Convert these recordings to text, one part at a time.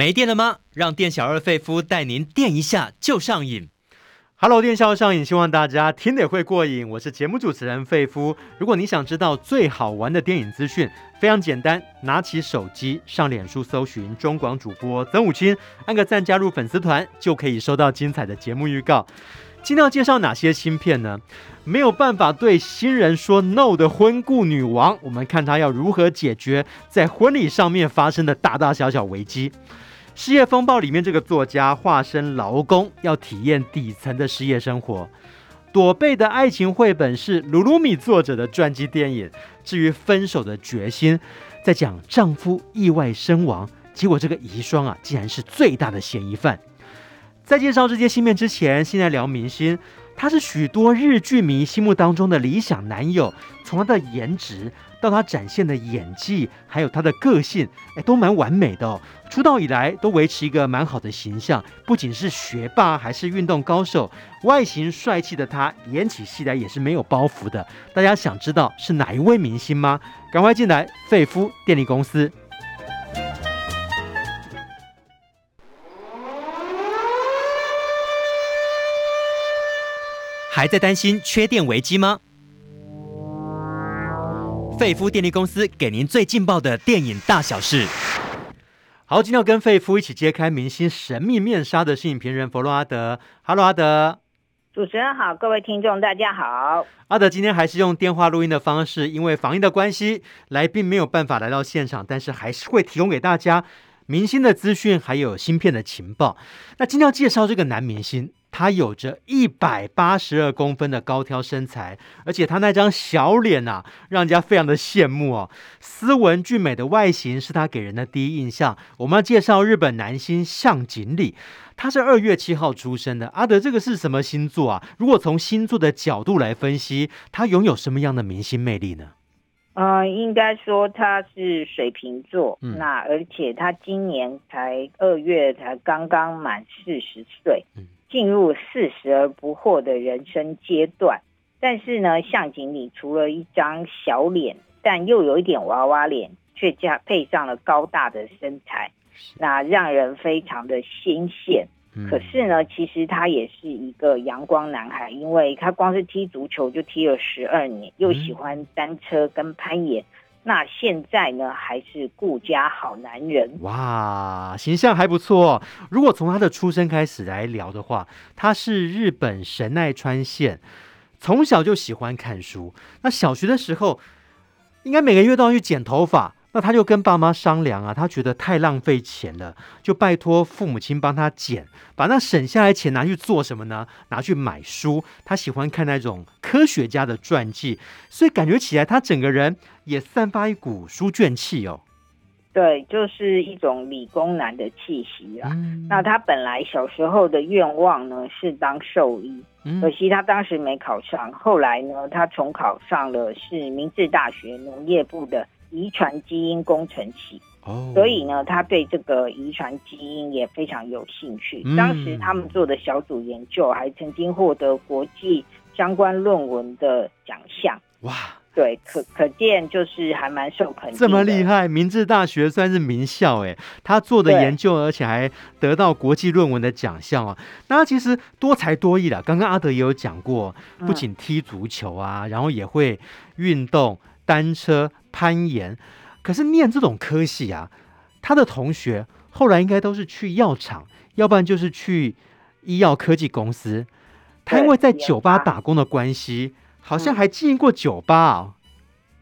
没电了吗？让店小二费夫带您电一下就上瘾。Hello，电小二上瘾，希望大家听得会过瘾。我是节目主持人费夫。如果你想知道最好玩的电影资讯，非常简单，拿起手机上脸书搜寻中广主播曾武清，按个赞加入粉丝团，就可以收到精彩的节目预告。今天要介绍哪些新片呢？没有办法对新人说 no 的婚故女王，我们看她要如何解决在婚礼上面发生的大大小小危机。失业风暴里面，这个作家化身劳工，要体验底层的失业生活。朵贝的爱情绘本是鲁鲁米作者的传记电影。至于分手的决心，在讲丈夫意外身亡，结果这个遗孀啊，竟然是最大的嫌疑犯。在介绍这些新片之前，先来聊明星。他是许多日剧迷心目当中的理想男友，从他的颜值到他展现的演技，还有他的个性，哎，都蛮完美的哦。出道以来都维持一个蛮好的形象，不仅是学霸，还是运动高手，外形帅气的他，演起戏来也是没有包袱的。大家想知道是哪一位明星吗？赶快进来，费夫电力公司。还在担心缺电危机吗？费夫电力公司给您最劲爆的电影大小事。好，今天要跟费夫一起揭开明星神秘面纱的是影评人弗洛阿德。Hello，阿德。主持人好，各位听众大家好。阿德今天还是用电话录音的方式，因为防疫的关系，来宾没有办法来到现场，但是还是会提供给大家明星的资讯，还有芯片的情报。那今天要介绍这个男明星。他有着一百八十二公分的高挑身材，而且他那张小脸啊，让人家非常的羡慕哦。斯文俊美的外形是他给人的第一印象。我们要介绍日本男星向井理，他是二月七号出生的。阿德，这个是什么星座啊？如果从星座的角度来分析，他拥有什么样的明星魅力呢？呃，应该说他是水瓶座，嗯、那而且他今年才二月才刚刚满四十岁。嗯进入四十而不惑的人生阶段，但是呢，向井里除了一张小脸，但又有一点娃娃脸，却加配上了高大的身材，那让人非常的新鲜。可是呢，其实他也是一个阳光男孩，因为他光是踢足球就踢了十二年，又喜欢单车跟攀岩。那现在呢，还是顾家好男人哇，形象还不错。如果从他的出生开始来聊的话，他是日本神奈川县，从小就喜欢看书。那小学的时候，应该每个月都要去剪头发。那他就跟爸妈商量啊，他觉得太浪费钱了，就拜托父母亲帮他减，把那省下来钱拿去做什么呢？拿去买书。他喜欢看那种科学家的传记，所以感觉起来他整个人也散发一股书卷气哦。对，就是一种理工男的气息啊。嗯、那他本来小时候的愿望呢是当兽医，可惜他当时没考上。后来呢，他重考上了是明治大学农业部的。遗传基因工程系，哦，所以呢，他对这个遗传基因也非常有兴趣。嗯、当时他们做的小组研究还曾经获得国际相关论文的奖项。哇，对，可可见就是还蛮受肯定。这么厉害，明治大学算是名校哎，他做的研究而且还得到国际论文的奖项哦。那他其实多才多艺了。刚刚阿德也有讲过，不仅踢足球啊，嗯、然后也会运动。单车、攀岩，可是念这种科系啊，他的同学后来应该都是去药厂，要不然就是去医药科技公司。他因为在酒吧打工的关系，好像还经营过酒吧啊。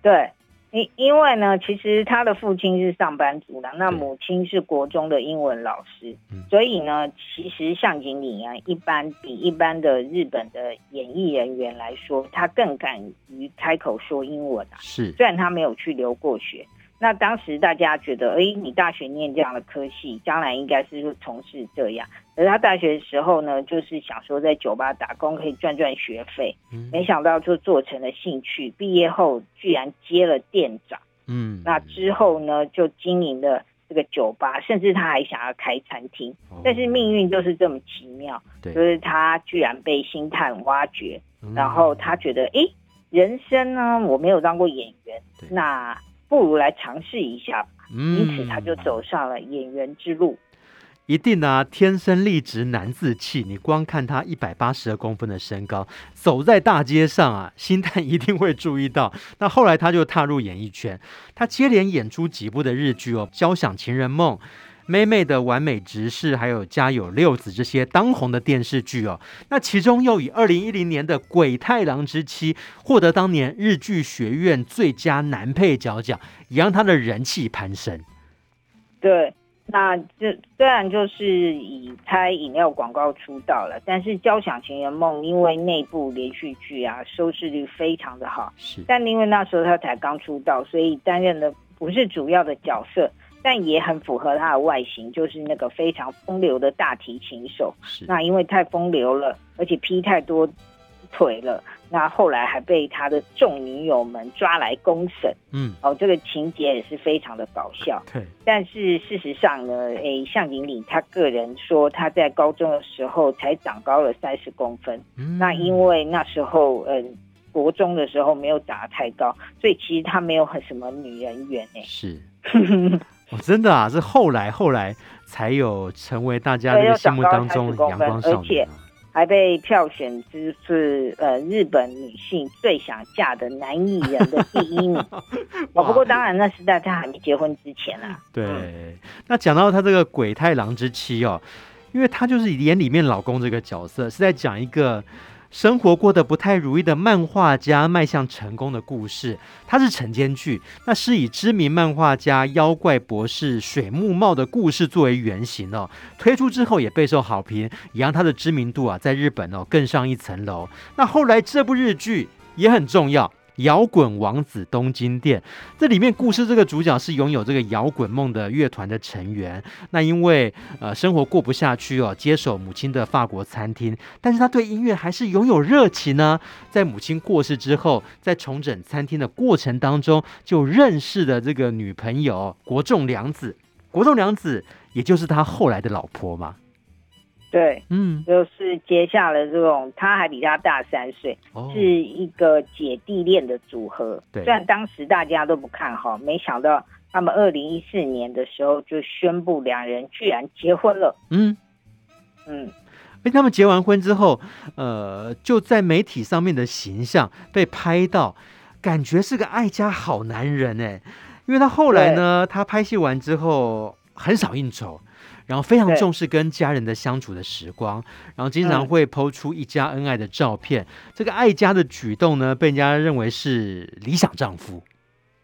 对。因因为呢，其实他的父亲是上班族的，那母亲是国中的英文老师，嗯、所以呢，其实向井理啊，一般比一般的日本的演艺人员来说，他更敢于开口说英文啊。是，虽然他没有去留过学。那当时大家觉得，哎，你大学念这样的科系，将来应该是从事这样。而他大学的时候呢，就是想说在酒吧打工可以赚赚学费，嗯、没想到就做成了兴趣。毕业后居然接了店长，嗯，那之后呢就经营了这个酒吧，甚至他还想要开餐厅。哦、但是命运就是这么奇妙，对就是他居然被星探挖掘，嗯、然后他觉得，哎，人生呢我没有当过演员，那。不如来尝试一下吧，因此他就走上了演员之路。一定啊，天生丽质难自弃。你光看他一百八十二公分的身高，走在大街上啊，星探一定会注意到。那后来他就踏入演艺圈，他接连演出几部的日剧哦，《交响情人梦》、《妹妹的完美直视》，还有《家有六子》这些当红的电视剧哦。那其中又以二零一零年的《鬼太郎之妻》获得当年日剧学院最佳男配角奖，也让他的人气攀升。对。那这虽然就是以拍饮料广告出道了，但是《交响情人梦》因为内部连续剧啊，收视率非常的好。是，但因为那时候他才刚出道，所以担任的不是主要的角色，但也很符合他的外形，就是那个非常风流的大提琴手。是，那因为太风流了，而且劈太多腿了。那后来还被他的众女友们抓来公审，嗯，哦，这个情节也是非常的搞笑。对，但是事实上呢，诶，向井理他个人说他在高中的时候才长高了三十公分，嗯，那因为那时候嗯国中的时候没有长得太高，所以其实他没有很什么女人缘诶。是，哦，真的啊，是后来后来才有成为大家这个心目当中阳光少女。还被票选之是呃日本女性最想嫁的男艺人的第一名 哦。不过当然那是在他还没结婚之前啊。对，那讲到他这个鬼太郎之妻哦，因为他就是演里面老公这个角色，是在讲一个。生活过得不太如意的漫画家迈向成功的故事，它是晨间剧，那是以知名漫画家妖怪博士水木茂的故事作为原型哦。推出之后也备受好评，也让他的知名度啊在日本哦更上一层楼。那后来这部日剧也很重要。摇滚王子东京店，这里面故事这个主角是拥有这个摇滚梦的乐团的成员。那因为呃生活过不下去哦，接手母亲的法国餐厅，但是他对音乐还是拥有热情呢。在母亲过世之后，在重整餐厅的过程当中，就认识了这个女朋友国仲凉子。国仲凉子也就是他后来的老婆嘛。对，嗯，就是接下了这种，他还比他大三岁，哦，是一个姐弟恋的组合。对，虽然当时大家都不看好，没想到他们二零一四年的时候就宣布两人居然结婚了。嗯。嗯，哎，他们结完婚之后，呃，就在媒体上面的形象被拍到，感觉是个爱家好男人哎，因为他后来呢，他拍戏完之后很少应酬。然后非常重视跟家人的相处的时光，然后经常会 PO 出一家恩爱的照片。嗯、这个爱家的举动呢，被人家认为是理想丈夫。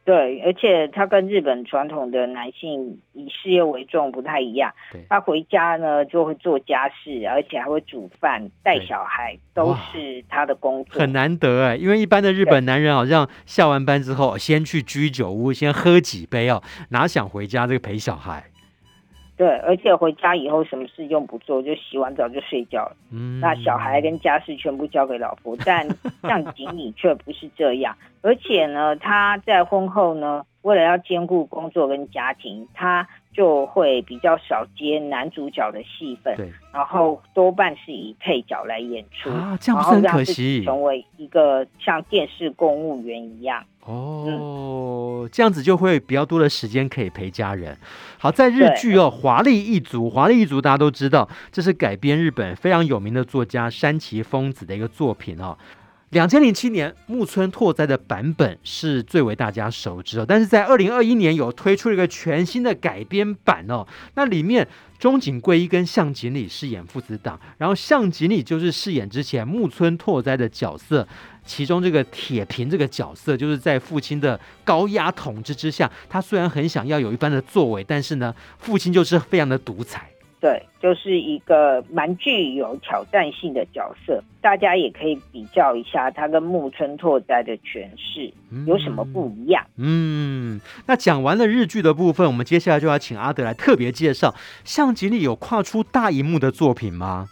对，而且他跟日本传统的男性以事业为重不太一样。他回家呢就会做家事，而且还会煮饭、带小孩，都是他的工作。很难得哎，因为一般的日本男人好像下完班之后先去居酒屋先喝几杯哦，哪想回家这个陪小孩。对，而且回家以后什么事用不做，就洗完澡就睡觉。嗯，那小孩跟家事全部交给老婆，但像锦鲤却不是这样。而且呢，他在婚后呢，为了要兼顾工作跟家庭，他就会比较少接男主角的戏份，对，然后多半是以配角来演出啊，这样不是很可惜，成为一个像电视公务员一样。哦、嗯，这样子就会比较多的时间可以陪家人。好，在日剧哦，《华丽一族》，《华丽一族》大家都知道，这是改编日本非常有名的作家山崎丰子的一个作品哦。两千零七年木村拓哉的版本是最为大家熟知哦，但是在二零二一年有推出了一个全新的改编版哦。那里面中井贵一跟向井理饰演父子档，然后向井理就是饰演之前木村拓哉的角色，其中这个铁平这个角色就是在父亲的高压统治之下，他虽然很想要有一番的作为，但是呢，父亲就是非常的独裁。对，就是一个蛮具有挑战性的角色，大家也可以比较一下他跟木村拓哉的诠释有什么不一样。嗯，嗯，那讲完了日剧的部分，我们接下来就要请阿德来特别介绍相井理有跨出大荧幕的作品吗？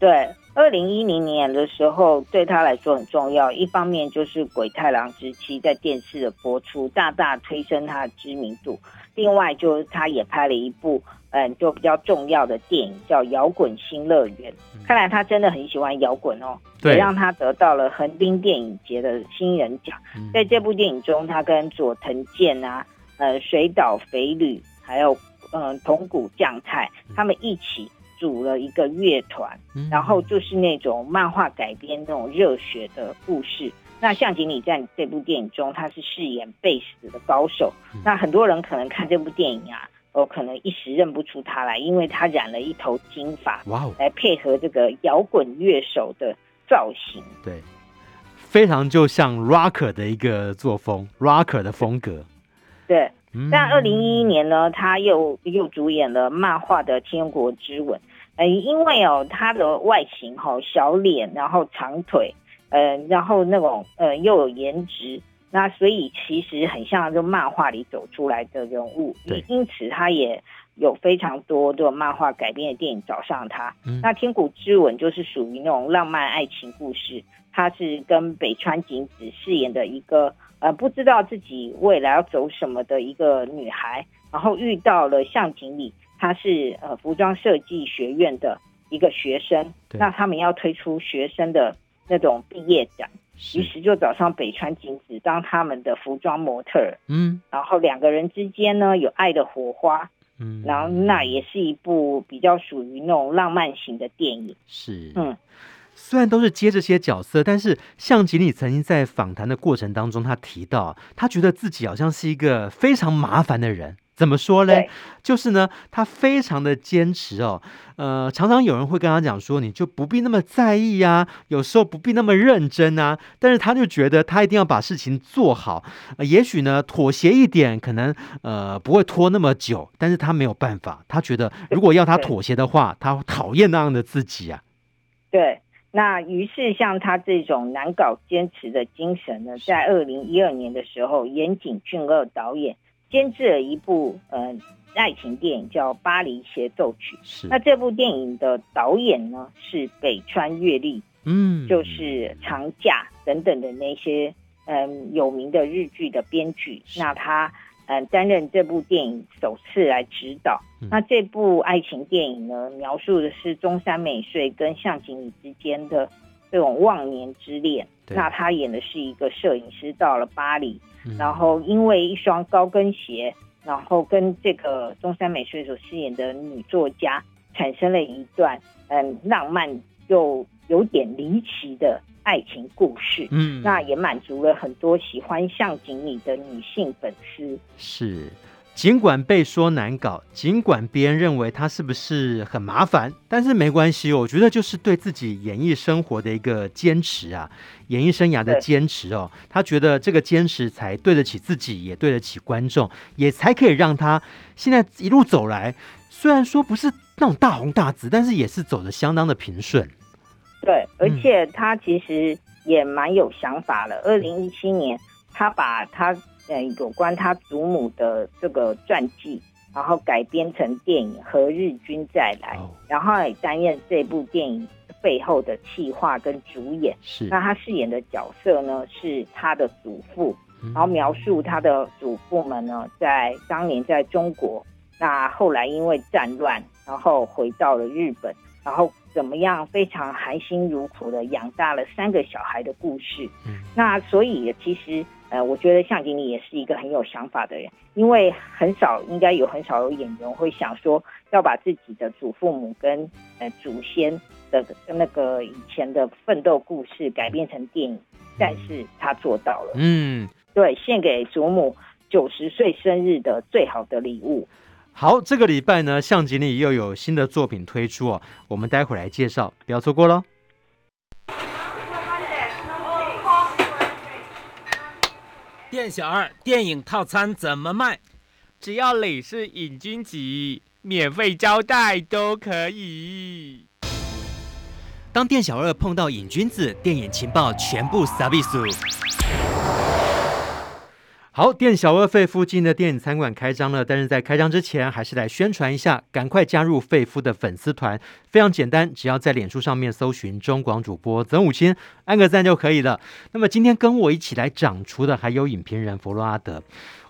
对，二零一零年的时候对他来说很重要，一方面就是《鬼太郎之妻》在电视的播出，大大推升他的知名度；另外就是他也拍了一部。嗯，就比较重要的电影叫《摇滚新乐园》，看来他真的很喜欢摇滚哦，也让他得到了横滨电影节的新人奖。在这部电影中，他跟佐藤健啊、呃、水岛肥吕还有嗯桐谷将太他们一起组了一个乐团，嗯、然后就是那种漫画改编那种热血的故事。那向井理在这部电影中，他是饰演贝斯的高手。嗯、那很多人可能看这部电影啊，哦，可能一时认不出他来，因为他染了一头金发，哇哦，来配合这个摇滚乐手的造型。对，非常就像 rocker 的一个作风，rocker 的风格。对，但二零一一年呢，他又又主演了漫画的《天国之吻》。呃，因为哦，他的外形哈、哦，小脸，然后长腿。呃，然后那种呃又有颜值，那所以其实很像就漫画里走出来的人物，对因此他也有非常多的漫画改编的电影找上他。嗯、那《天谷之吻》就是属于那种浪漫爱情故事，他是跟北川景子饰演的一个呃不知道自己未来要走什么的一个女孩，然后遇到了向井里，他是呃服装设计学院的一个学生，那他们要推出学生的。那种毕业展，于是就找上北川景子当他们的服装模特，嗯，然后两个人之间呢有爱的火花，嗯，然后那也是一部比较属于那种浪漫型的电影，是，嗯，虽然都是接这些角色，但是向吉里曾经在访谈的过程当中，他提到他觉得自己好像是一个非常麻烦的人。怎么说呢？就是呢，他非常的坚持哦。呃，常常有人会跟他讲说，你就不必那么在意啊，有时候不必那么认真啊。但是他就觉得他一定要把事情做好。呃，也许呢，妥协一点，可能呃不会拖那么久。但是他没有办法，他觉得如果要他妥协的话，他讨厌那样的自己啊。对，那于是像他这种难搞坚持的精神呢，在二零一二年的时候，岩井俊二导演。监制了一部呃爱情电影叫《巴黎协奏曲》，是。那这部电影的导演呢是北川悦吏，嗯，就是长假等等的那些嗯、呃、有名的日剧的编剧，那他嗯、呃、担任这部电影首次来指导。嗯、那这部爱情电影呢，描述的是中山美穗跟向井理之间的这种忘年之恋。那他演的是一个摄影师到了巴黎。然后因为一双高跟鞋，然后跟这个中山美穗所饰演的女作家产生了一段嗯浪漫又有点离奇的爱情故事。嗯，那也满足了很多喜欢向井里的女性粉丝。是。尽管被说难搞，尽管别人认为他是不是很麻烦，但是没关系。我觉得就是对自己演艺生活的一个坚持啊，演艺生涯的坚持哦。他觉得这个坚持才对得起自己，也对得起观众，也才可以让他现在一路走来，虽然说不是那种大红大紫，但是也是走得相当的平顺。对，而且他其实也蛮有想法的。二零一七年，他把他。嗯，有关他祖母的这个传记，然后改编成电影《何日君再来》，然后也担任这部电影背后的企划跟主演。是，那他饰演的角色呢，是他的祖父，然后描述他的祖父们呢，在当年在中国，那后来因为战乱，然后回到了日本，然后怎么样非常含辛茹苦的养大了三个小孩的故事。嗯，那所以其实。呃，我觉得向井理也是一个很有想法的人，因为很少，应该有很少有演员会想说要把自己的祖父母跟呃祖先的那个以前的奋斗故事改编成电影，但是他做到了。嗯，对，献给祖母九十岁生日的最好的礼物。好，这个礼拜呢，向井理又有新的作品推出哦，我们待会儿来介绍，不要错过喽。店小二，电影套餐怎么卖？只要你是瘾君子，免费招待都可以。当店小二碰到瘾君子，电影情报全部撒比苏。好，店小二费夫近的电影餐馆开张了，但是在开张之前，还是来宣传一下，赶快加入费夫的粉丝团，非常简单，只要在脸书上面搜寻中广主播曾武清，按个赞就可以了。那么今天跟我一起来掌厨的还有影评人弗洛阿德。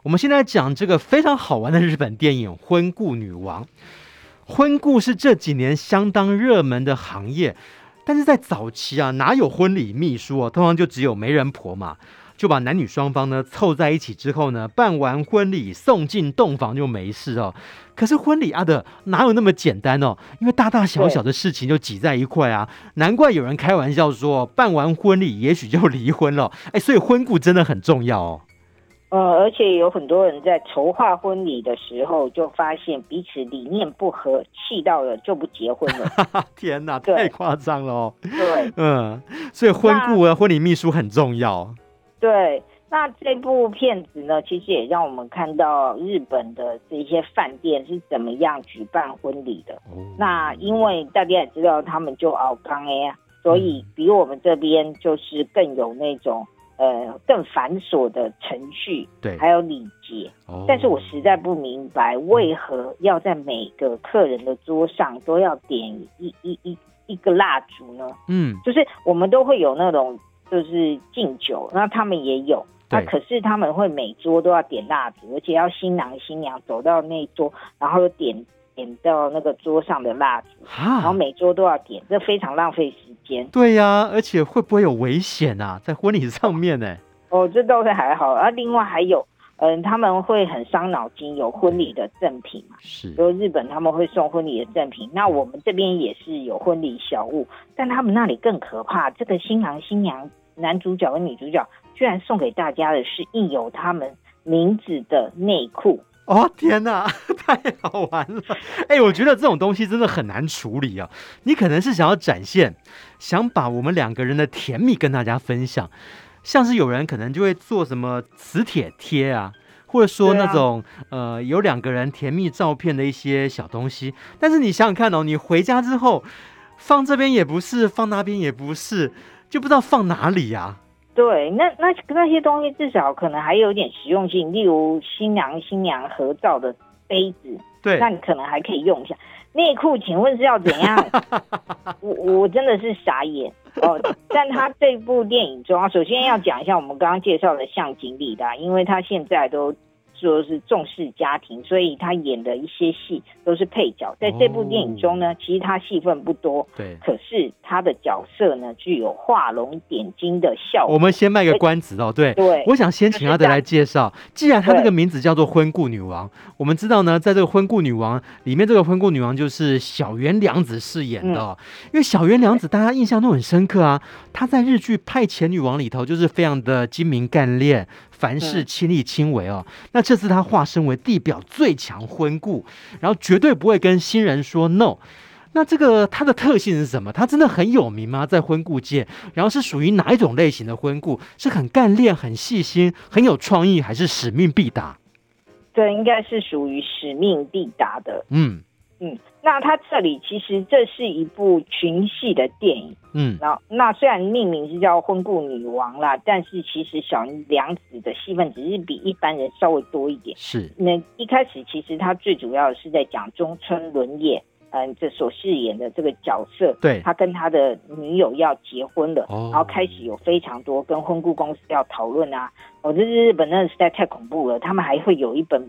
我们现在讲这个非常好玩的日本电影《婚故女王》。婚故是这几年相当热门的行业，但是在早期啊，哪有婚礼秘书啊？通常就只有媒人婆嘛。就把男女双方呢凑在一起之后呢，办完婚礼送进洞房就没事哦。可是婚礼啊的哪有那么简单哦？因为大大小小的事情就挤在一块啊，难怪有人开玩笑说，办完婚礼也许就离婚了。哎，所以婚故真的很重要哦。呃，而且有很多人在筹划婚礼的时候，就发现彼此理念不合，气到了就不结婚了。天哪，太夸张了哦。对，嗯，所以婚故啊，婚礼秘书很重要。对，那这部片子呢，其实也让我们看到日本的这些饭店是怎么样举办婚礼的。哦、那因为大家也知道，他们就熬缸哎，所以比我们这边就是更有那种。呃，更繁琐的程序，对，还有礼节。哦，但是我实在不明白，为何要在每个客人的桌上都要点一一一一个蜡烛呢？嗯，就是我们都会有那种，就是敬酒，那他们也有，那可是他们会每桌都要点蜡烛，而且要新郎新娘走到那桌，然后点。点到那个桌上的蜡烛，然后每桌都要点，这非常浪费时间。对呀、啊，而且会不会有危险啊？在婚礼上面呢？哦，这倒是还好。啊，另外还有，嗯，他们会很伤脑筋，有婚礼的赠品嘛？是，就日本他们会送婚礼的赠品，那我们这边也是有婚礼小物，但他们那里更可怕。这个新郎新娘、男主角跟女主角，居然送给大家的是印有他们名字的内裤。哦天哪，太好玩了！哎、欸，我觉得这种东西真的很难处理啊。你可能是想要展现，想把我们两个人的甜蜜跟大家分享，像是有人可能就会做什么磁铁贴啊，或者说那种、啊、呃有两个人甜蜜照片的一些小东西。但是你想想看哦，你回家之后放这边也不是，放那边也不是，就不知道放哪里呀、啊。对，那那那些东西至少可能还有点实用性，例如新郎新娘合照的杯子，对，那你可能还可以用一下。内裤，请问是要怎样？我我真的是傻眼 哦。但他这部电影中，首先要讲一下我们刚刚介绍的向井理的，因为他现在都。说是重视家庭，所以他演的一些戏都是配角。在这部电影中呢，哦、其实他戏份不多，对，可是他的角色呢，具有画龙点睛的效果。我们先卖个关子哦，对，对，我想先请阿德来介绍。既然他这个名字叫做婚故女王，我们知道呢，在这个婚故女王里面，这个婚故女王就是小原良子饰演的、哦。嗯、因为小原良子大家印象都很深刻啊，她在日剧《派遣女王》里头就是非常的精明干练。凡事亲力亲为哦，那这次他化身为地表最强婚顾，然后绝对不会跟新人说 no。那这个他的特性是什么？他真的很有名吗？在婚顾界，然后是属于哪一种类型的婚顾？是很干练、很细心、很有创意，还是使命必达？对，应该是属于使命必达的。嗯。嗯，那他这里其实这是一部群戏的电影，嗯，然后那虽然命名是叫《婚顾女王》啦，但是其实小娘子的戏份只是比一般人稍微多一点。是，那一开始其实他最主要的是在讲中村伦也，嗯，这所饰演的这个角色，对，他跟他的女友要结婚了，哦，然后开始有非常多跟婚顾公司要讨论啊，哦，这日本那实在太恐怖了，他们还会有一本。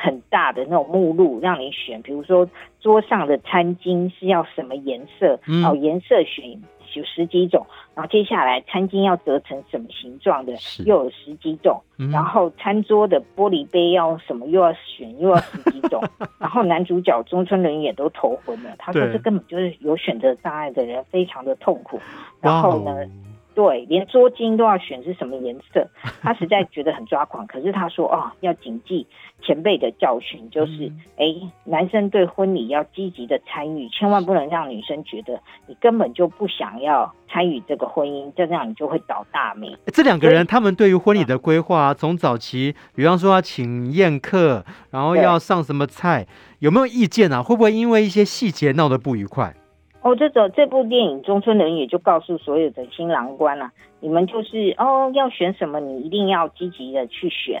很大的那种目录让你选，比如说桌上的餐巾是要什么颜色，嗯、哦，颜色选有十几种，然后接下来餐巾要折成什么形状的，又有十几种，嗯、然后餐桌的玻璃杯要什么又要选又要十几种，然后男主角中村伦也都头昏了，他说这根本就是有选择障碍的人非常的痛苦，然后呢。对，连桌巾都要选是什么颜色，他实在觉得很抓狂。可是他说哦，要谨记前辈的教训，就是哎、嗯，男生对婚礼要积极的参与，千万不能让女生觉得你根本就不想要参与这个婚姻，这样你就会倒大霉。这两个人他们对于婚礼的规划，从早期，比方说要请宴客，然后要上什么菜，有没有意见啊？会不会因为一些细节闹得不愉快？哦，这种这部电影，中村人也就告诉所有的新郎官啊，你们就是哦，要选什么，你一定要积极的去选。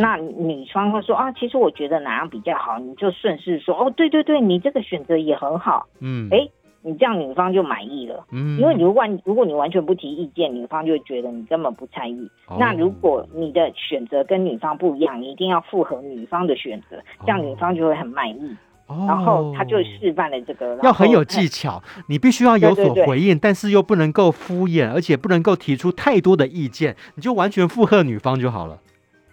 那女方会说啊，其实我觉得哪样比较好，你就顺势说哦，对对对，你这个选择也很好。嗯，哎，你这样女方就满意了。嗯，因为如果如果你完全不提意见，女方就会觉得你根本不参与。哦、那如果你的选择跟女方不一样，你一定要符合女方的选择，这样女方就会很满意。哦、然后他就示范了这个，要很有技巧，你必须要有所回应，对对对，但是又不能够敷衍，而且不能够提出太多的意见，你就完全附和女方就好了。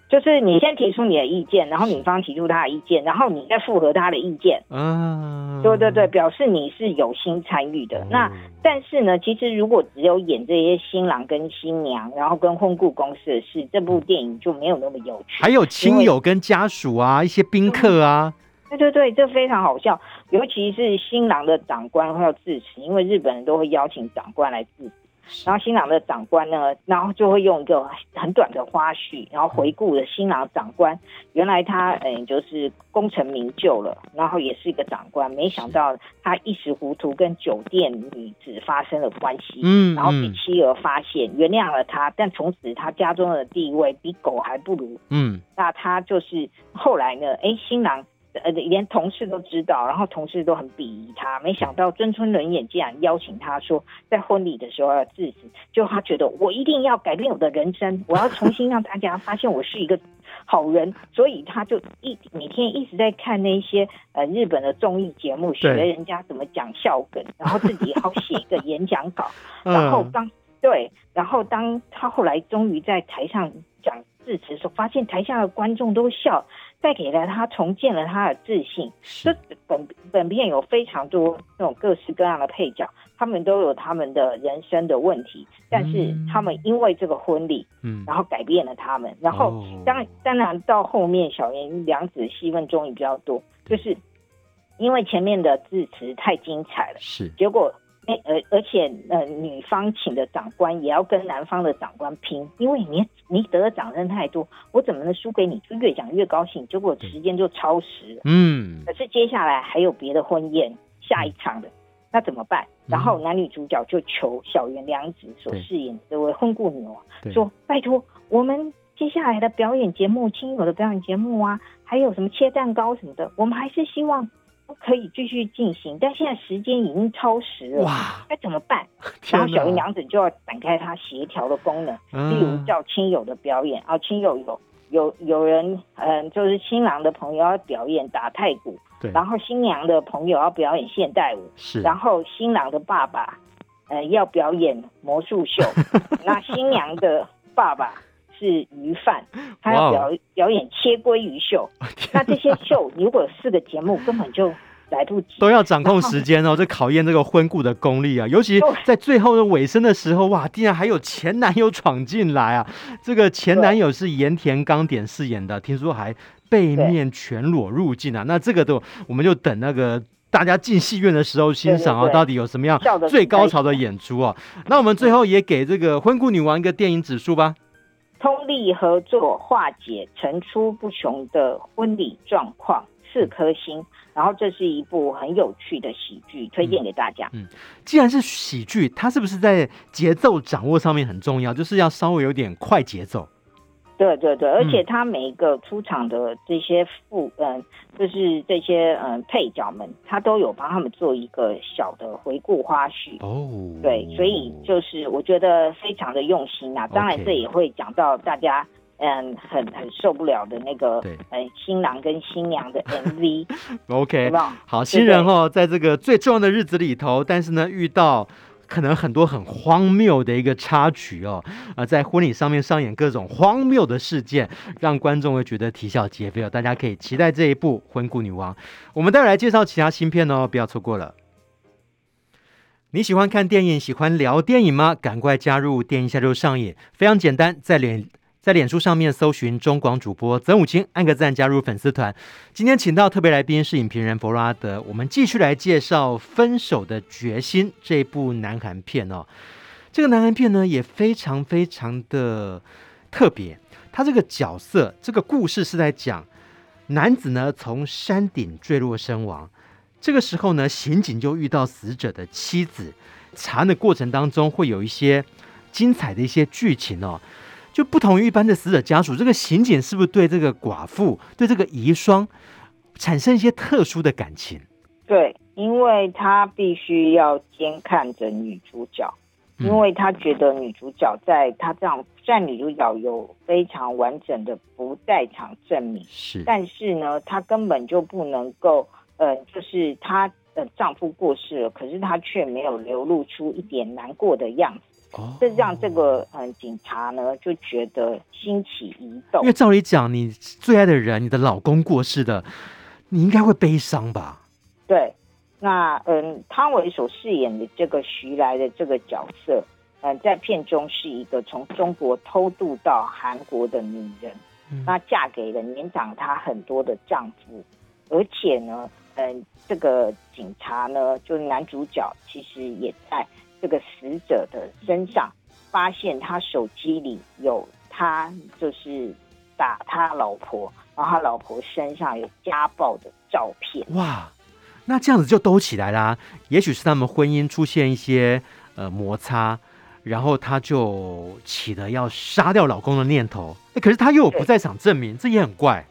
就是你先提出你的意见，然后女方提出她的意见，然后你再附和她的意见。嗯，对对对，表示你是有心参与的。嗯、那但是呢，其实如果只有演这些新郎跟新娘，然后跟婚顾公司的事，这部电影就没有那么有趣。还有亲友跟家属啊，一些宾客啊。对对对，这非常好笑，尤其是新郎的长官会要致辞，因为日本人都会邀请长官来致辞。然后新郎的长官呢，然后就会用一个很短的花絮，然后回顾了新郎长官，原来他嗯就是功成名就了，然后也是一个长官，没想到他一时糊涂跟酒店女子发生了关系，嗯，然后被妻儿发现，原谅了他，但从此他家中的地位比狗还不如，嗯，那他就是后来呢，哎，新郎。呃，连同事都知道，然后同事都很鄙夷他。没想到尊春人也竟然邀请他说，在婚礼的时候要致辞，就他觉得我一定要改变我的人生，我要重新让大家发现我是一个好人，所以他就一每天一直在看那些呃日本的综艺节目，学人家怎么讲笑梗，然后自己好写一个演讲稿，然后当对，然后当他后来终于在台上讲致辞的时候，发现台下的观众都笑。带给了他重建了他的自信。这本本片有非常多那种各式各样的配角，他们都有他们的人生的问题，但是他们因为这个婚礼，嗯，然后改变了他们。然后当当然到后面小林良子戏份终于比较多，就是因为前面的致辞太精彩了，是结果。哎，而而且，呃，女方请的长官也要跟男方的长官拼，因为你你得的掌声太多，我怎么能输给你？就越讲越高兴，结果时间就超时了。嗯，可是接下来还有别的婚宴，下一场的，那怎么办？然后男女主角就求小原良子所饰演的这位婚顾女王说：“拜托，我们接下来的表演节目，亲友的表演节目啊，还有什么切蛋糕什么的，我们还是希望。”可以继续进行，但现在时间已经超时了，哇，该怎么办？然后小云娘子就要展开她协调的功能，例如叫亲友的表演啊，亲友有有有人，嗯，就是新郎的朋友要表演打太鼓，对，然后新娘的朋友要表演现代舞，是，然后新郎的爸爸，呃，要表演魔术秀，那新娘的爸爸。是鱼贩，他要表表演切鲑鱼秀。那这些秀如果有四个节目，根本就来不及。都要掌控时间哦，这考验这个婚顾的功力啊。尤其在最后的尾声的时候，哇，竟然还有前男友闯进来啊！这个前男友是盐田刚典饰演的，听说还背面全裸入镜啊。那这个都，我们就等那个大家进戏院的时候欣赏啊，到底有什么样最高潮的演出啊？那我们最后也给这个婚顾女王一个电影指数吧。通力合作化解层出不穷的婚礼状况，四颗星。然后这是一部很有趣的喜剧，推荐给大家。嗯，既然是喜剧，它是不是在节奏掌握上面很重要？就是要稍微有点快节奏。对对对，而且他每一个出场的这些副嗯，就是这些嗯配角们，他都有帮他们做一个小的回顾花絮哦。对，所以就是我觉得非常的用心啊。当然这也会讲到大家嗯很很受不了的那个对嗯新郎跟新娘的 MV。OK，好，新人哦，在这个最重要的日子里头，但是呢遇到。可能很多很荒谬的一个插曲哦，啊，在婚礼上面上演各种荒谬的事件，让观众会觉得啼笑皆非哦。大家可以期待这一部《婚顾女王》。我们待会来介绍其他新片哦，不要错过了。你喜欢看电影，喜欢聊电影吗？赶快加入电影下周上演，非常简单，在脸。在脸书上面搜寻中广主播曾武清，按个赞加入粉丝团。今天请到特别来宾是影评人弗拉德，我们继续来介绍《分手的决心》这部南韩片哦。这个南韩片呢也非常非常的特别，他这个角色这个故事是在讲男子呢从山顶坠落身亡，这个时候呢刑警就遇到死者的妻子，查案的过程当中会有一些精彩的一些剧情哦。就不同于一般的死者家属，这个刑警是不是对这个寡妇、对这个遗孀产生一些特殊的感情？对，因为他必须要监看着女主角，因为他觉得女主角在他这样，虽然女主角有非常完整的不在场证明，是，但是呢，他根本就不能够。呃，就是她的丈夫过世了，可是她却没有流露出一点难过的样子。哦，这让这个嗯警察呢就觉得心起疑动。因为照理讲，你最爱的人，你的老公过世的，你应该会悲伤吧？对，那嗯，汤唯所饰演的这个徐来的这个角色，嗯，在片中是一个从中国偷渡到韩国的女人，嗯、那嫁给了年长她很多的丈夫，而且呢，嗯，这个警察呢，就是男主角，其实也在。这个死者的身上发现他手机里有他就是打他老婆，然后他老婆身上有家暴的照片。哇，那这样子就兜起来啦。也许是他们婚姻出现一些呃摩擦，然后他就起了要杀掉老公的念头。可是他又有不在场证明，这也很怪。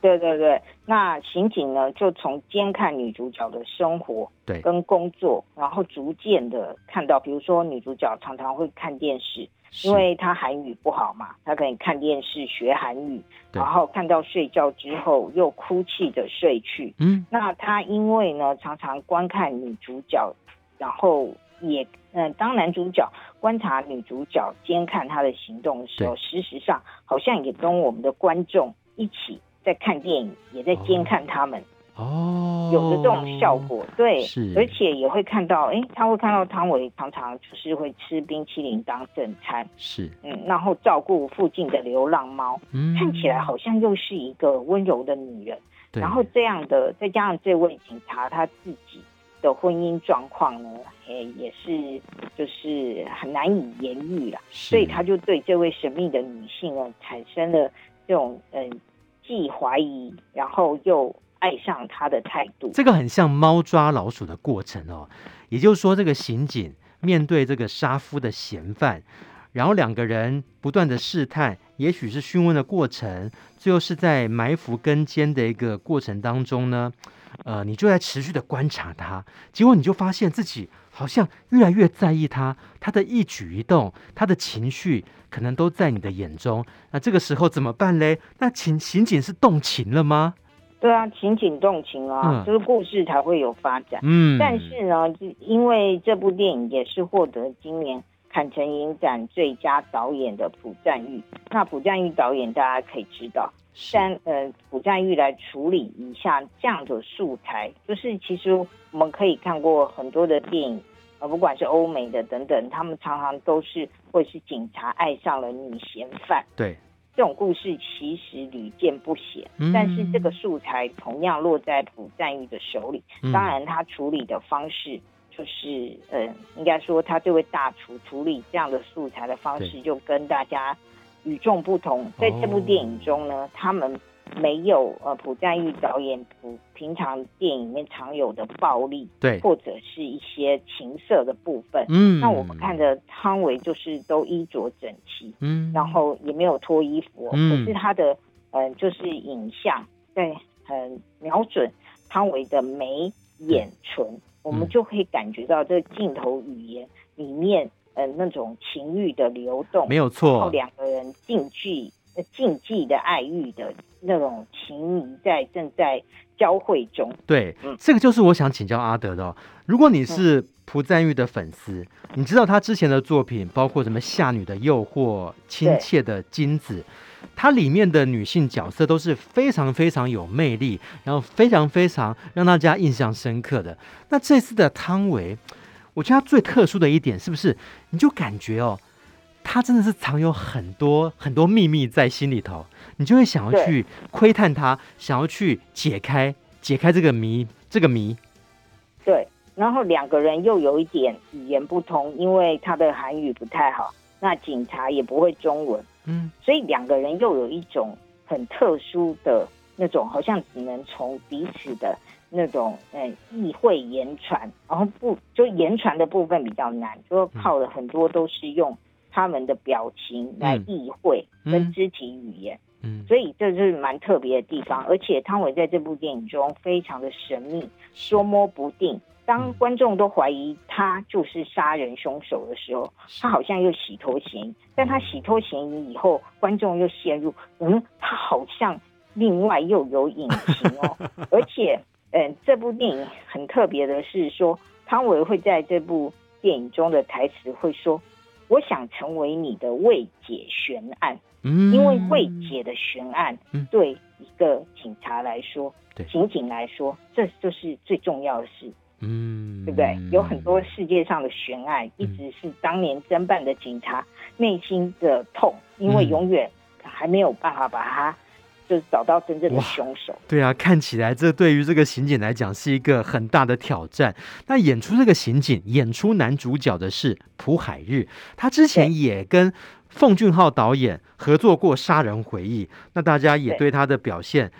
对对对，那刑警呢就从监看女主角的生活，对，跟工作，然后逐渐的看到，比如说女主角常常会看电视，因为她韩语不好嘛，她可以看电视学韩语，然后看到睡觉之后又哭泣的睡去。嗯，那她因为呢常常观看女主角，然后也嗯、呃，当男主角观察女主角监看她的行动的时候，事实上好像也跟我们的观众一起。在看电影，也在监看他们哦，有的这种效果，对，是，而且也会看到，哎，他会看到汤唯常常就是会吃冰淇淋当正餐，是，嗯，然后照顾附近的流浪猫，嗯，看起来好像又是一个温柔的女人，然后这样的，再加上这位警察他自己的婚姻状况呢，也，也是就是很难以言喻了，所以他就对这位神秘的女性呢产生了这种嗯。既怀疑，然后又爱上他的态度，这个很像猫抓老鼠的过程哦。也就是说，这个刑警面对这个杀夫的嫌犯，然后两个人不断的试探，也许是询问的过程，最后是在埋伏跟监的一个过程当中呢，呃，你就在持续的观察他，结果你就发现自己。好像越来越在意他，他的一举一动，他的情绪可能都在你的眼中。那这个时候怎么办嘞？那情刑警是动情了吗？对啊，情景动情啊，嗯、就是故事才会有发展。嗯，但是呢，因为这部电影也是获得今年坎城影展最佳导演的朴赞玉。那朴赞玉导演大家可以知道。三呃，朴赞玉来处理一下这样的素材，就是其实我们可以看过很多的电影，呃，不管是欧美的等等，他们常常都是会是警察爱上了女嫌犯，对，这种故事其实屡见不鲜。嗯、但是这个素材同样落在朴赞玉的手里，嗯、当然他处理的方式就是，呃，应该说他这位大厨处理这样的素材的方式就跟大家。与众不同，在这部电影中呢，哦、他们没有呃朴赞玉导演普平常电影里面常有的暴力，对，或者是一些情色的部分。嗯，那我们看着汤唯就是都衣着整齐，嗯，然后也没有脱衣服，嗯，可是他的呃就是影像在很瞄准汤唯的眉眼唇，嗯、我们就可以感觉到这个镜头语言里面。呃，那种情欲的流动没有错，然后两个人禁忌、禁忌的爱欲的那种情谊在正在交汇中。对，嗯，这个就是我想请教阿德的哦。如果你是蒲赞玉的粉丝，嗯，你知道他之前的作品包括什么《夏女的诱惑》、《亲切的金子》，它里面的女性角色都是非常非常有魅力，然后非常非常让大家印象深刻的。那这次的汤唯。我觉得他最特殊的一点是不是？你就感觉哦，他真的是藏有很多很多秘密在心里头，你就会想要去窥探他，想要去解开解开这个谜，这个谜。对，然后两个人又有一点语言不通，因为他的韩语不太好，那警察也不会中文，嗯，所以两个人又有一种很特殊的那种，好像只能从彼此的。那种嗯，意会言传，然后不就言传的部分比较难，就靠了很多都是用他们的表情来意会跟肢体语言，嗯，嗯，所以这是蛮特别的地方。而且汤唯在这部电影中非常的神秘，捉摸不定。当观众都怀疑他就是杀人凶手的时候，他好像又洗脱嫌疑。但他洗脱嫌疑以后，观众又陷入嗯，他好像另外又有隐情哦，而且。嗯，这部电影很特别的是说，汤唯会在这部电影中的台词会说：“我想成为你的未解悬案。”嗯，因为未解的悬案，对一个警察来说，对刑警来说，这就是最重要的事。嗯，对不对？有很多世界上的悬案，一直是当年侦办的警察内心的痛，因为永远还没有办法把他。就是找到真正的凶手。对啊，看起来这对于这个刑警来讲是一个很大的挑战。那演出这个刑警，演出男主角的是朴海日，他之前也跟奉俊昊导演合作过《杀人回忆》，那大家也对他的表现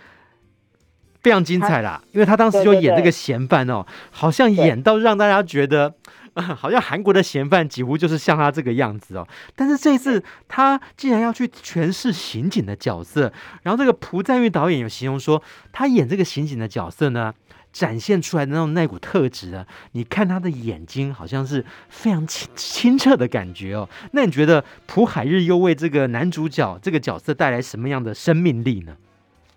非常精彩啦，因为他当时就演这个嫌犯哦，好像演到让大家觉得。好像韩国的嫌犯几乎就是像他这个样子哦，但是这一次他竟然要去诠释刑警的角色，然后这个朴赞玉导演有形容说，他演这个刑警的角色呢，展现出来的那种那股特质啊，你看他的眼睛好像是非常清清澈的感觉哦。那你觉得朴海日又为这个男主角这个角色带来什么样的生命力呢？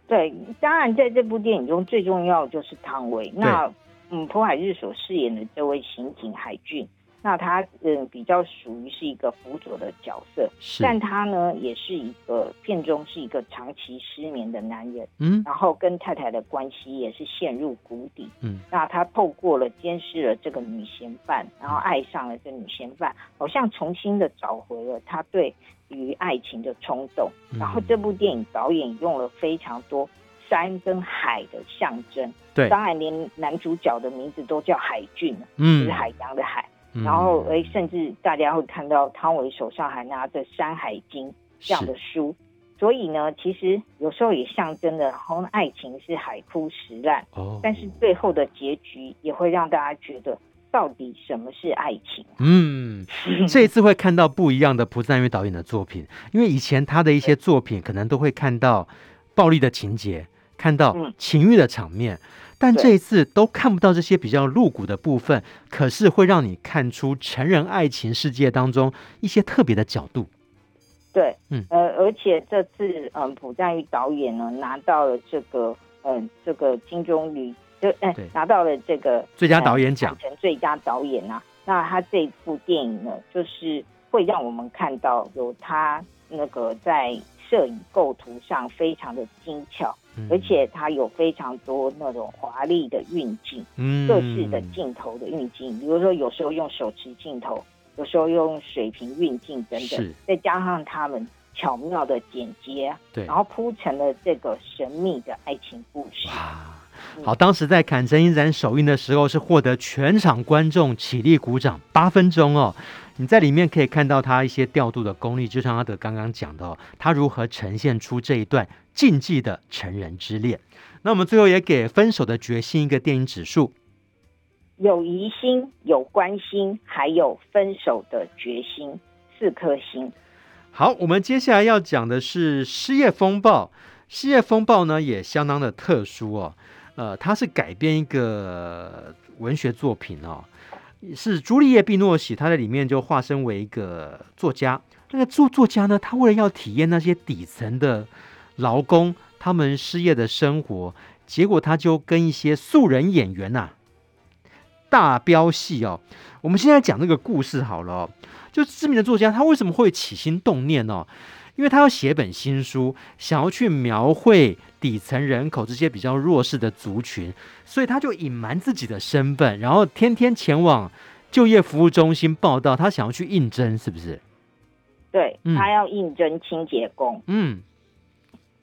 对，当然在这部电影中最重要的就是汤唯。那嗯，朴海日所饰演的这位刑警海俊，那他嗯比较属于是一个辅佐的角色，但他呢也是一个片中是一个长期失眠的男人，嗯，然后跟太太的关系也是陷入谷底，嗯，那他透过了监视了这个女嫌犯，然后爱上了这女嫌犯，好像重新的找回了他对于爱情的冲动，嗯，然后这部电影导演用了非常多。山跟海的象征，对，当然连男主角的名字都叫海俊，嗯，就是海洋的海。嗯、然后，哎，甚至大家会看到汤唯手上还拿着《山海经》这样的书，所以呢，其实有时候也象征了，好像爱情是海枯石烂，哦，但是最后的结局也会让大家觉得，到底什么是爱情？嗯，这一次会看到不一样的蒲赞玉导演的作品，因为以前他的一些作品可能都会看到暴力的情节。看到情欲的场面，嗯、但这一次都看不到这些比较露骨的部分，可是会让你看出成人爱情世界当中一些特别的角度。对，嗯，呃，而且这次，嗯，朴赞玉导演呢拿到了这个，嗯，这个金棕榈，就，哎，对拿到了这个最佳导演奖，成最佳导演啊。那他这部电影呢，就是会让我们看到有他那个在摄影构图上非常的精巧。而且它有非常多那种华丽的运镜，嗯，各式的镜头的运镜，比如说有时候用手持镜头，有时候用水平运镜等等，再加上他们巧妙的剪接，对，然后铺成了这个神秘的爱情故事。哇，好，当时在坎城影展首映的时候，是获得全场观众起立鼓掌八分钟哦。你在里面可以看到他一些调度的功力，就像阿德刚刚讲的哦，他如何呈现出这一段禁忌的成人之恋。那我们最后也给《分手的决心》一个电影指数：有疑心、有关心，还有分手的决心，四颗星。好，我们接下来要讲的是《失业风暴》。《失业风暴》呢也相当的特殊哦，呃，它是改编一个文学作品哦。是朱丽叶·碧诺许，他在里面就化身为一个作家。那个作作家呢，他为了要体验那些底层的劳工他们失业的生活，结果他就跟一些素人演员呐、啊、大飙戏哦。我们现在讲那个故事好了、哦，就知名的作家他为什么会起心动念呢、哦？因为他要写本新书，想要去描绘底层人口这些比较弱势的族群，所以他就隐瞒自己的身份，然后天天前往就业服务中心报到。他想要去应征，是不是？对，他要应征清洁工。嗯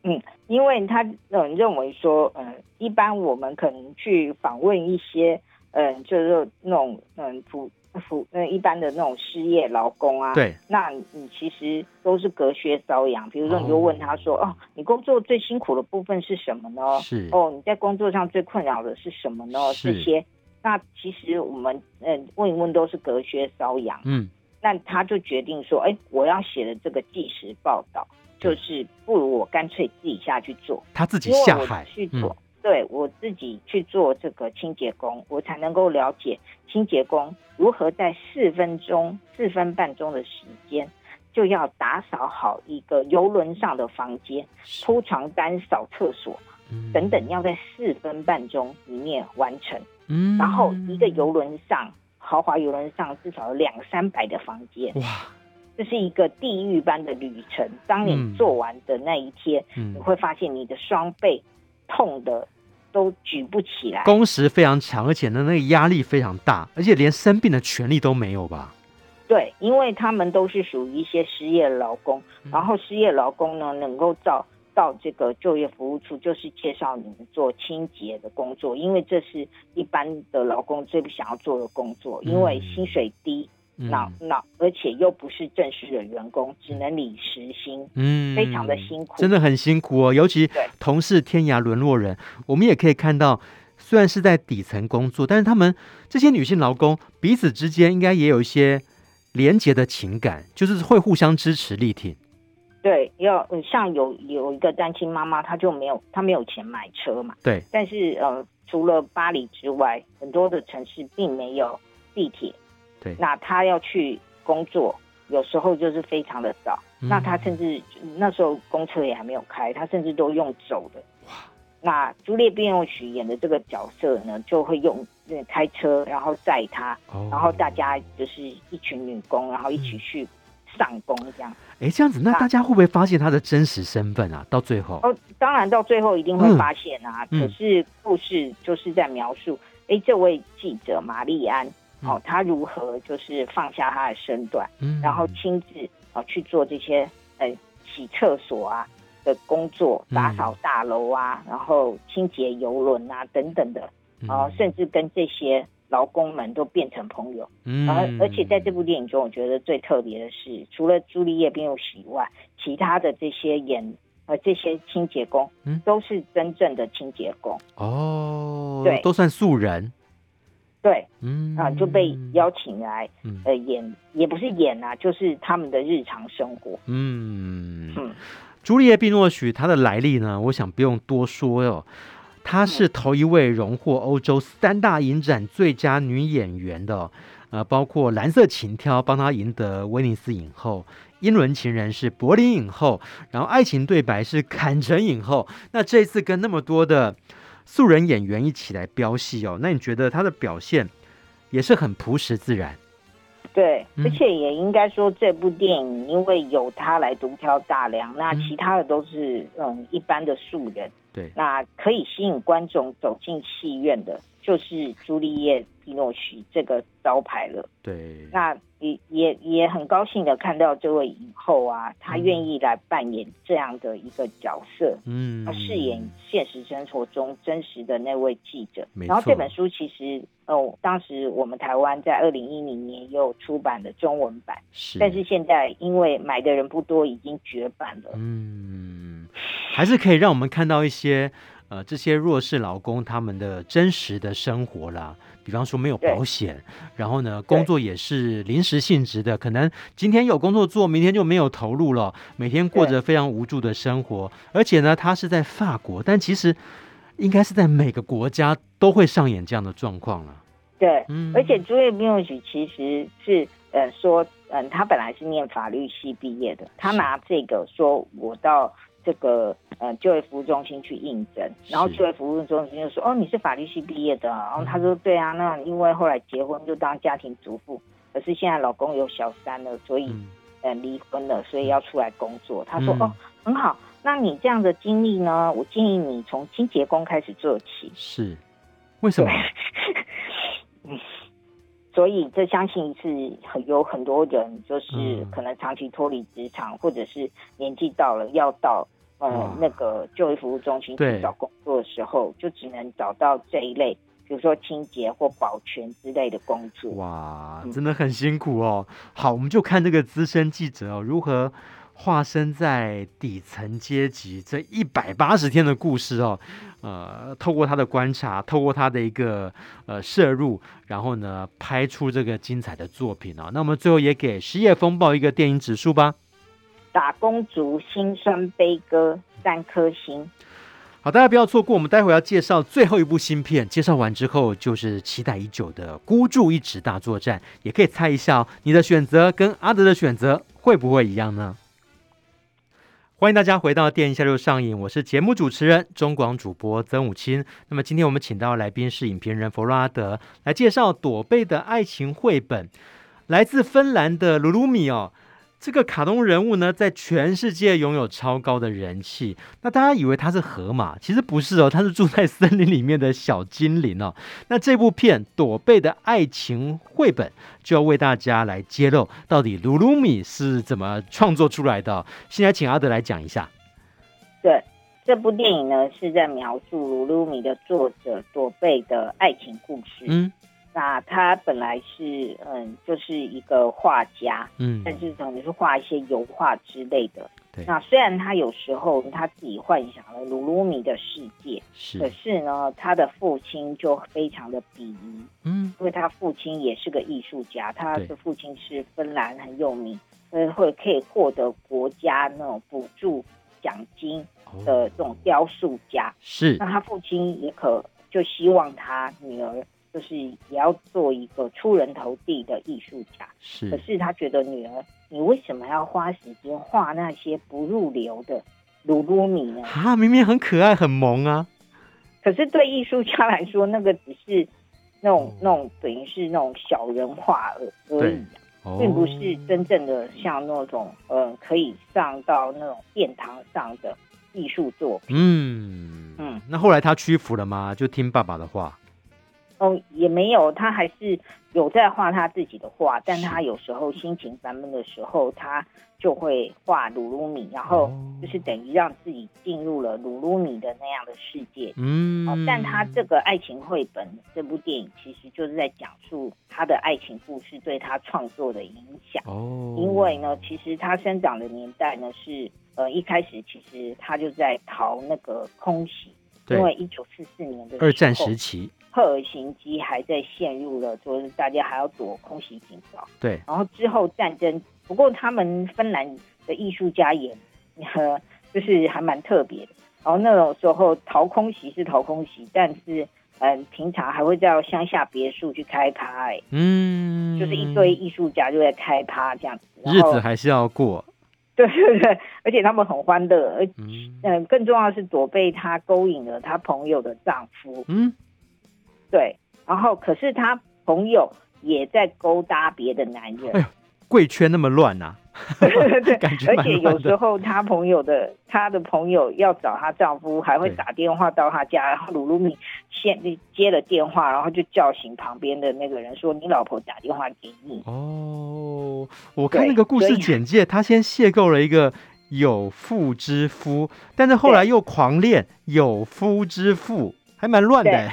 嗯，因为他嗯认为说，嗯，一般我们可能去访问一些，嗯，就是那种嗯普普。那一般的那种失业劳工啊，对，那你其实都是隔靴搔痒。比如说，你就问他说：“哦，哦，你工作最辛苦的部分是什么呢？是哦，你在工作上最困扰的是什么呢？是这些，那其实我们嗯问一问都是隔靴搔痒。嗯，那他就决定说：哎，我要写的这个纪实报道，就是不如我干脆自己下去做，他自己下海去做。嗯对，我自己去做这个清洁工，我才能够了解清洁工如何在四分钟、四分半钟的时间，就要打扫好一个游轮上的房间，铺床单、扫厕所，等等，要在四分半钟里面完成。嗯，然后一个游轮上，豪华游轮上至少有两三百的房间。哇，这是一个地狱般的旅程。当你做完的那一天，嗯，你会发现你的双背痛的都举不起来。工时非常长，而且呢，那个压力非常大，而且连生病的权利都没有吧？对，因为他们都是属于一些失业劳工，嗯，然后失业劳工呢，能够到到这个就业服务处，就是介绍你们做清洁的工作，因为这是一般的劳工最不想要做的工作，因为薪水低，那、嗯、那而且又不是正式的员工，只能领时薪，嗯，非常的辛苦，真的很辛苦哦，尤其同是天涯沦落人，我们也可以看到。虽然是在底层工作，但是他们这些女性劳工彼此之间应该也有一些廉洁的情感，就是会互相支持力挺。对，要像有有一个单亲妈妈，她就没有她没有钱买车嘛。对。但是呃，除了巴黎之外，很多的城市并没有地铁。对。那他要去工作，有时候就是非常的早。嗯。那他甚至那时候公车也还没有开，他甚至都用走的。哇。那朱丽叶·变奏曲演的这个角色呢，就会用开车，然后载他，哦，然后大家就是一群女工，然后一起去上工这样。哎，这样子，那大家会不会发现他的真实身份啊？到最后，哦，当然到最后一定会发现啊。嗯，可是故事就是在描述，哎，这位记者玛丽安，哦，他如何就是放下他的身段，嗯，然后亲自啊去做这些呃洗厕所啊。的工作，打扫大楼啊，嗯、然后清洁游轮啊等等的，啊、呃，甚至跟这些劳工们都变成朋友。嗯，而而且在这部电影中，我觉得最特别的是，除了朱丽叶·变奏曲以外，其他的这些演呃这些清洁工，嗯，都是真正的清洁工。哦，对，都算素人。对，嗯啊、呃，就被邀请来，呃，演也不是演啊，就是他们的日常生活。嗯嗯。朱丽叶·碧诺许，她的来历呢？我想不用多说哟。她是头一位荣获欧洲三大影展最佳女演员的，呃，包括《蓝色情挑》帮她赢得威尼斯影后，《英伦情人》是柏林影后，然后《爱情对白》是坎城影后。那这次跟那么多的素人演员一起来飙戏哦，那你觉得他的表现也是很朴实自然？对，而且也应该说，这部电影因为有他来独挑大梁，那其他的都是嗯一般的素人。对，那可以吸引观众走进戏院的，就是朱丽叶·碧诺许这个招牌了。对，那也也也很高兴的看到这位影后啊，她愿意来扮演这样的一个角色，嗯，她饰演现实生活中真实的那位记者。然后这本书其实。哦，当时我们台湾在二零一零年也有出版的中文版，是，但是现在因为买的人不多，已经绝版了。嗯，还是可以让我们看到一些呃这些弱势劳工他们的真实的生活啦。比方说没有保险，然后呢工作也是临时性质的，可能今天有工作做，明天就没有投入了，每天过着非常无助的生活。而且呢，他是在法国，但其实。应该是在每个国家都会上演这样的状况了。对，嗯，而且朱丽叶·碧诺许其实是呃说，嗯，他本来是念法律系毕业的，他拿这个说，我到这个呃就业服务中心去应征，然后就业服务中心就说，哦，你是法律系毕业的，然后他说，对啊，那因为后来结婚就当家庭主妇，可是现在老公有小三了，所以呃离婚了，所以要出来工作。他说，哦，很好。那你这样的经历呢？我建议你从清洁工开始做起。是，为什么？嗯，所以这相信是很有很多人，就是可能长期脱离职场，嗯，或者是年纪到了要到呃那个就业服务中心去找工作的时候，就只能找到这一类，比如说清洁或保全之类的工作。哇，真的很辛苦哦。好，我们就看这个资深记者哦，如何。化身在底层阶级这一百八十天的故事哦，呃，透过他的观察，透过他的一个呃摄入，然后呢，拍出这个精彩的作品哦。那我们最后也给《失业风暴》一个电影指数吧。打工族辛酸悲歌三颗星。好，大家不要错过，我们待会要介绍最后一部新片。介绍完之后，就是期待已久的《孤注一掷大作战》，也可以猜一下，你的选择跟阿德的选择会不会一样呢？欢迎大家回到电影下就上映，我是节目主持人中广主播曾武清。那么今天我们请到的来宾是影评人弗洛阿德，来介绍朵贝的爱情绘本，来自芬兰的噜噜米哦。这个卡通人物呢，在全世界拥有超高的人气。那大家以为他是河马，其实不是哦，他是住在森林里面的小精灵哦。那这部片《朵贝的爱情绘本》就要为大家来揭露，到底鲁鲁米是怎么创作出来的。现在请阿德来讲一下。对，这部电影呢，是在描述鲁鲁米的作者朵贝的爱情故事。嗯。那他本来是嗯，就是一个画家，嗯，但是可能是画一些油画之类的。对。那虽然他有时候他自己幻想了鲁鲁米的世界，是，可是呢，他的父亲就非常的鄙夷，嗯，因为他父亲也是个艺术家，他的父亲是芬兰很有名，呃，会可以获得国家那种补助奖金的这种雕塑家。是。那他父亲也可就希望他女儿。就是也要做一个出人头地的艺术家，是。可是他觉得女儿，你为什么要花时间画那些不入流的鲁鲁米呢？啊，明明很可爱、很萌啊！可是对艺术家来说，那个只是那种、哦、那种等于是那种小人画而而已、啊，并不是真正的像那种呃可以上到那种殿堂上的艺术作品。嗯嗯，那后来他屈服了吗？就听爸爸的话。哦，也没有，他还是有在画他自己的画，但他有时候心情烦闷的时候，他就会画鲁鲁米，然后就是等于让自己进入了鲁鲁米的那样的世界。嗯，哦，但他这个爱情绘本这部电影其实就是在讲述他的爱情故事对他创作的影响。哦，因为呢，其实他生长的年代呢是呃一开始其实他就在逃那个空袭，因为一九四四年的二战时期。赫尔辛基还在陷入了，就是大家还要躲空袭警报。对，然后之后战争，不过他们芬兰的艺术家也，就是还蛮特别的。然后那种时候逃空袭是逃空袭，但是嗯、平常还会到乡下别墅去开趴，嗯，就是一堆艺术家就在开趴这样子，日子还是要过。对对对，而且他们很欢乐，而嗯、更重要是躲被他勾引了他朋友的丈夫，嗯。对，然后可是他朋友也在勾搭别的男人。哎呦，贵圈那么乱啊！对对对，而且有时候她朋友的她的朋友要找她丈夫，还会打电话到她家，然后鲁鲁米先接了电话，然后就叫醒旁边的那个人说：“你老婆打电话给你。”哦，我看那个故事简介，他先邂逅了一个有妇之夫，但是后来又狂恋有夫之妇。还蛮乱的，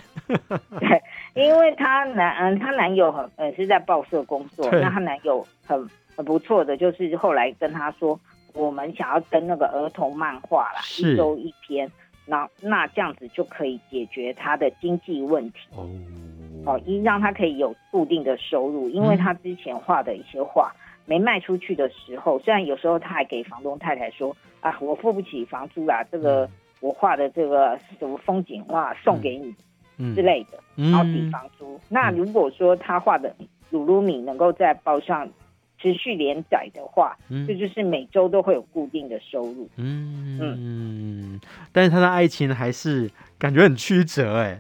对，因为她男嗯，她男友很呃是在报社工作，那她男友很很不错的，就是后来跟她说，我们想要登那个儿童漫画啦，一周一篇，那那这样子就可以解决她的经济问题。哦，哦，一让她可以有固定的收入，因为她之前画的一些画没卖出去的时候，虽然有时候她还给房东太太说啊，我付不起房租啦，这个。我画的这个什么风景画送给你之类的，嗯、然后抵房租。嗯、那如果说他画的鲁鲁米能够在报上持续连载的话，嗯、这就是每周都会有固定的收入。嗯嗯，但是他的爱情还是感觉很曲折哎。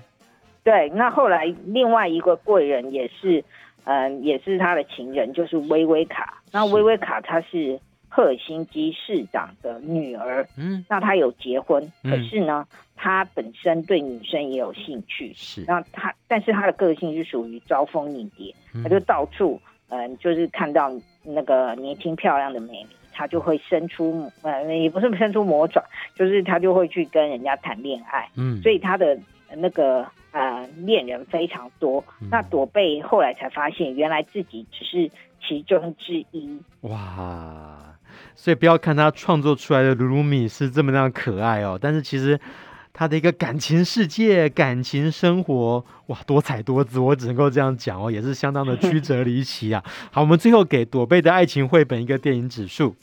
对，那后来另外一个贵人也是，嗯、呃，也是他的情人，就是薇薇卡。那薇薇卡她是。赫尔辛基市长的女儿，嗯，那他有结婚，嗯、可是呢，他本身对女生也有兴趣，是，那他，但是他的个性是属于招蜂引蝶，他就到处，嗯、呃，就是看到那个年轻漂亮的美女，他就会伸出，呃，也不是伸出魔爪，就是他就会去跟人家谈恋爱，嗯，所以他的那个呃恋人非常多，嗯、那朵贝后来才发现，原来自己只是其中之一，哇。所以不要看他创作出来的鲁鲁米是这么样可爱哦，但是其实他的一个感情世界、感情生活，哇，多彩多姿，我只能够这样讲哦，也是相当的曲折离奇啊。好，我们最后给朵贝的爱情绘本一个电影指数。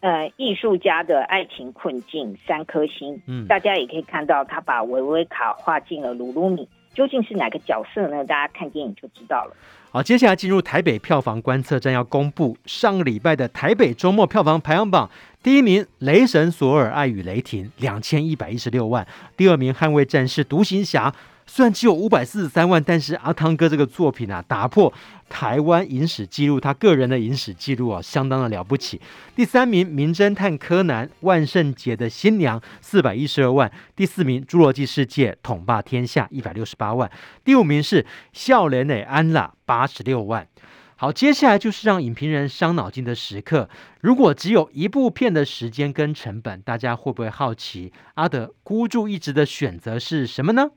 呃，艺术家的爱情困境三颗星。嗯，大家也可以看到他把维维卡画进了鲁鲁米，究竟是哪个角色呢？大家看电影就知道了。好，接下来进入台北票房观测站，要公布上个礼拜的台北周末票房排行榜。第一名《雷神索尔：爱与雷霆》两千一百一十六万，第二名《捍卫战士：独行侠》。虽然只有五百四十三万，但是阿汤哥这个作品啊，打破台湾影史记录，他个人的影史记录啊，相当的了不起。第三名《名侦探柯南：万圣节的新娘》四百一十二万，第四名《侏罗纪世界：统霸天下》一百六十八万，第五名是《笑脸的安娜》八十六万。好，接下来就是让影评人伤脑筋的时刻。如果只有一部片的时间跟成本，大家会不会好奇阿德孤注一掷的选择是什么呢？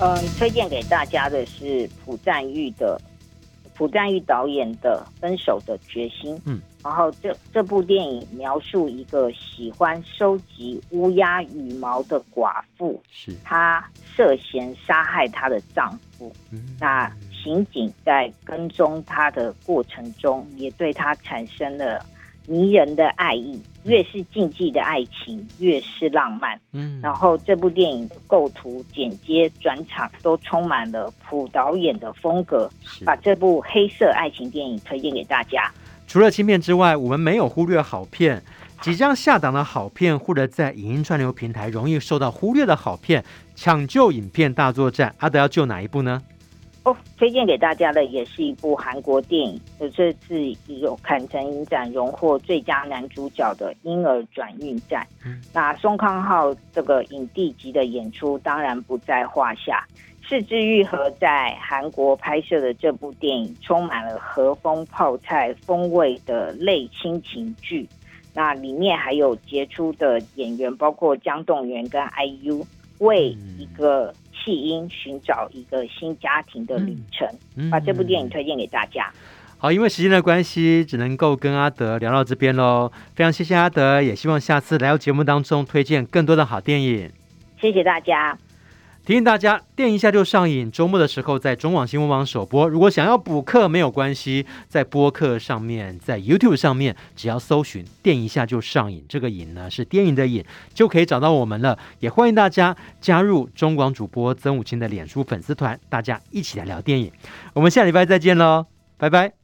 嗯，推荐给大家的是朴赞郁的朴赞郁导演的《分手的决心》。嗯，然后这这部电影描述一个喜欢收集乌鸦羽毛的寡妇，是她涉嫌杀害她的丈夫。嗯，那刑警在跟踪她的过程中，也对她产生了迷人的爱意。越是禁忌的爱情，越是浪漫。嗯，然后这部电影的构图、剪接、转场都充满了朴导演的风格，把这部黑色爱情电影推荐给大家。除了轻片之外，我们没有忽略好片。即将下档的好片，或者在影音串流平台容易受到忽略的好片，抢救影片大作战，阿德要救哪一部呢？哦，推荐给大家的也是一部韩国电影，这次有坎城影展荣获最佳男主角的《婴儿转运站》。嗯，那宋康昊这个影帝级的演出当然不在话下。是之愈合在韩国拍摄的这部电影，充满了和风泡菜风味的类亲情剧。那里面还有杰出的演员，包括姜栋元跟 IU，为一个。弃婴寻找一个新家庭的旅程，把这部电影推荐给大家。好，因为时间的关系，只能够跟阿德聊到这边喽。非常谢谢阿德，也希望下次来到节目当中推荐更多的好电影。谢谢大家。提醒大家，电一下就上瘾。周末的时候在中广新闻网首播。如果想要补课没有关系，在播客上面，在 YouTube 上面，只要搜寻“电一下就上瘾”，这个“瘾”呢是电影的“瘾”，就可以找到我们了。也欢迎大家加入中广主播曾武清的脸书粉丝团，大家一起来聊电影。我们下礼拜再见喽，拜拜。